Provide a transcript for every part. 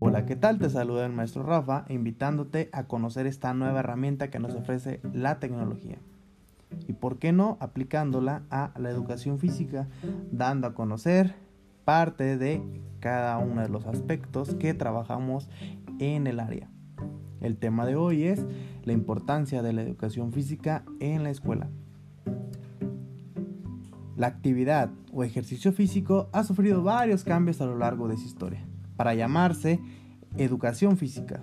Hola, ¿qué tal? Te saluda el maestro Rafa invitándote a conocer esta nueva herramienta que nos ofrece la tecnología. Y por qué no aplicándola a la educación física, dando a conocer parte de cada uno de los aspectos que trabajamos en el área. El tema de hoy es la importancia de la educación física en la escuela. La actividad o ejercicio físico ha sufrido varios cambios a lo largo de su historia para llamarse educación física.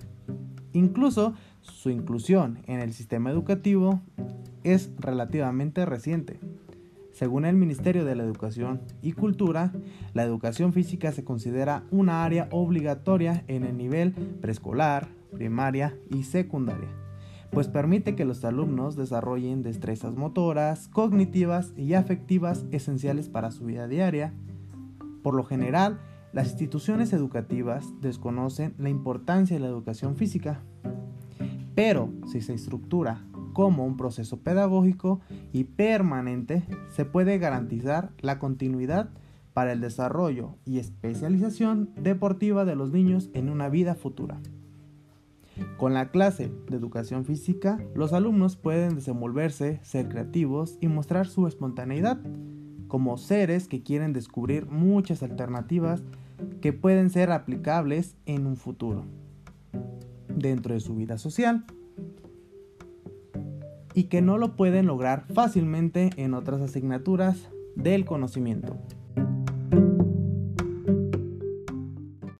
Incluso su inclusión en el sistema educativo es relativamente reciente. Según el Ministerio de la Educación y Cultura, la educación física se considera una área obligatoria en el nivel preescolar, primaria y secundaria, pues permite que los alumnos desarrollen destrezas motoras, cognitivas y afectivas esenciales para su vida diaria. Por lo general, las instituciones educativas desconocen la importancia de la educación física, pero si se estructura como un proceso pedagógico y permanente, se puede garantizar la continuidad para el desarrollo y especialización deportiva de los niños en una vida futura. Con la clase de educación física, los alumnos pueden desenvolverse, ser creativos y mostrar su espontaneidad como seres que quieren descubrir muchas alternativas que pueden ser aplicables en un futuro dentro de su vida social y que no lo pueden lograr fácilmente en otras asignaturas del conocimiento.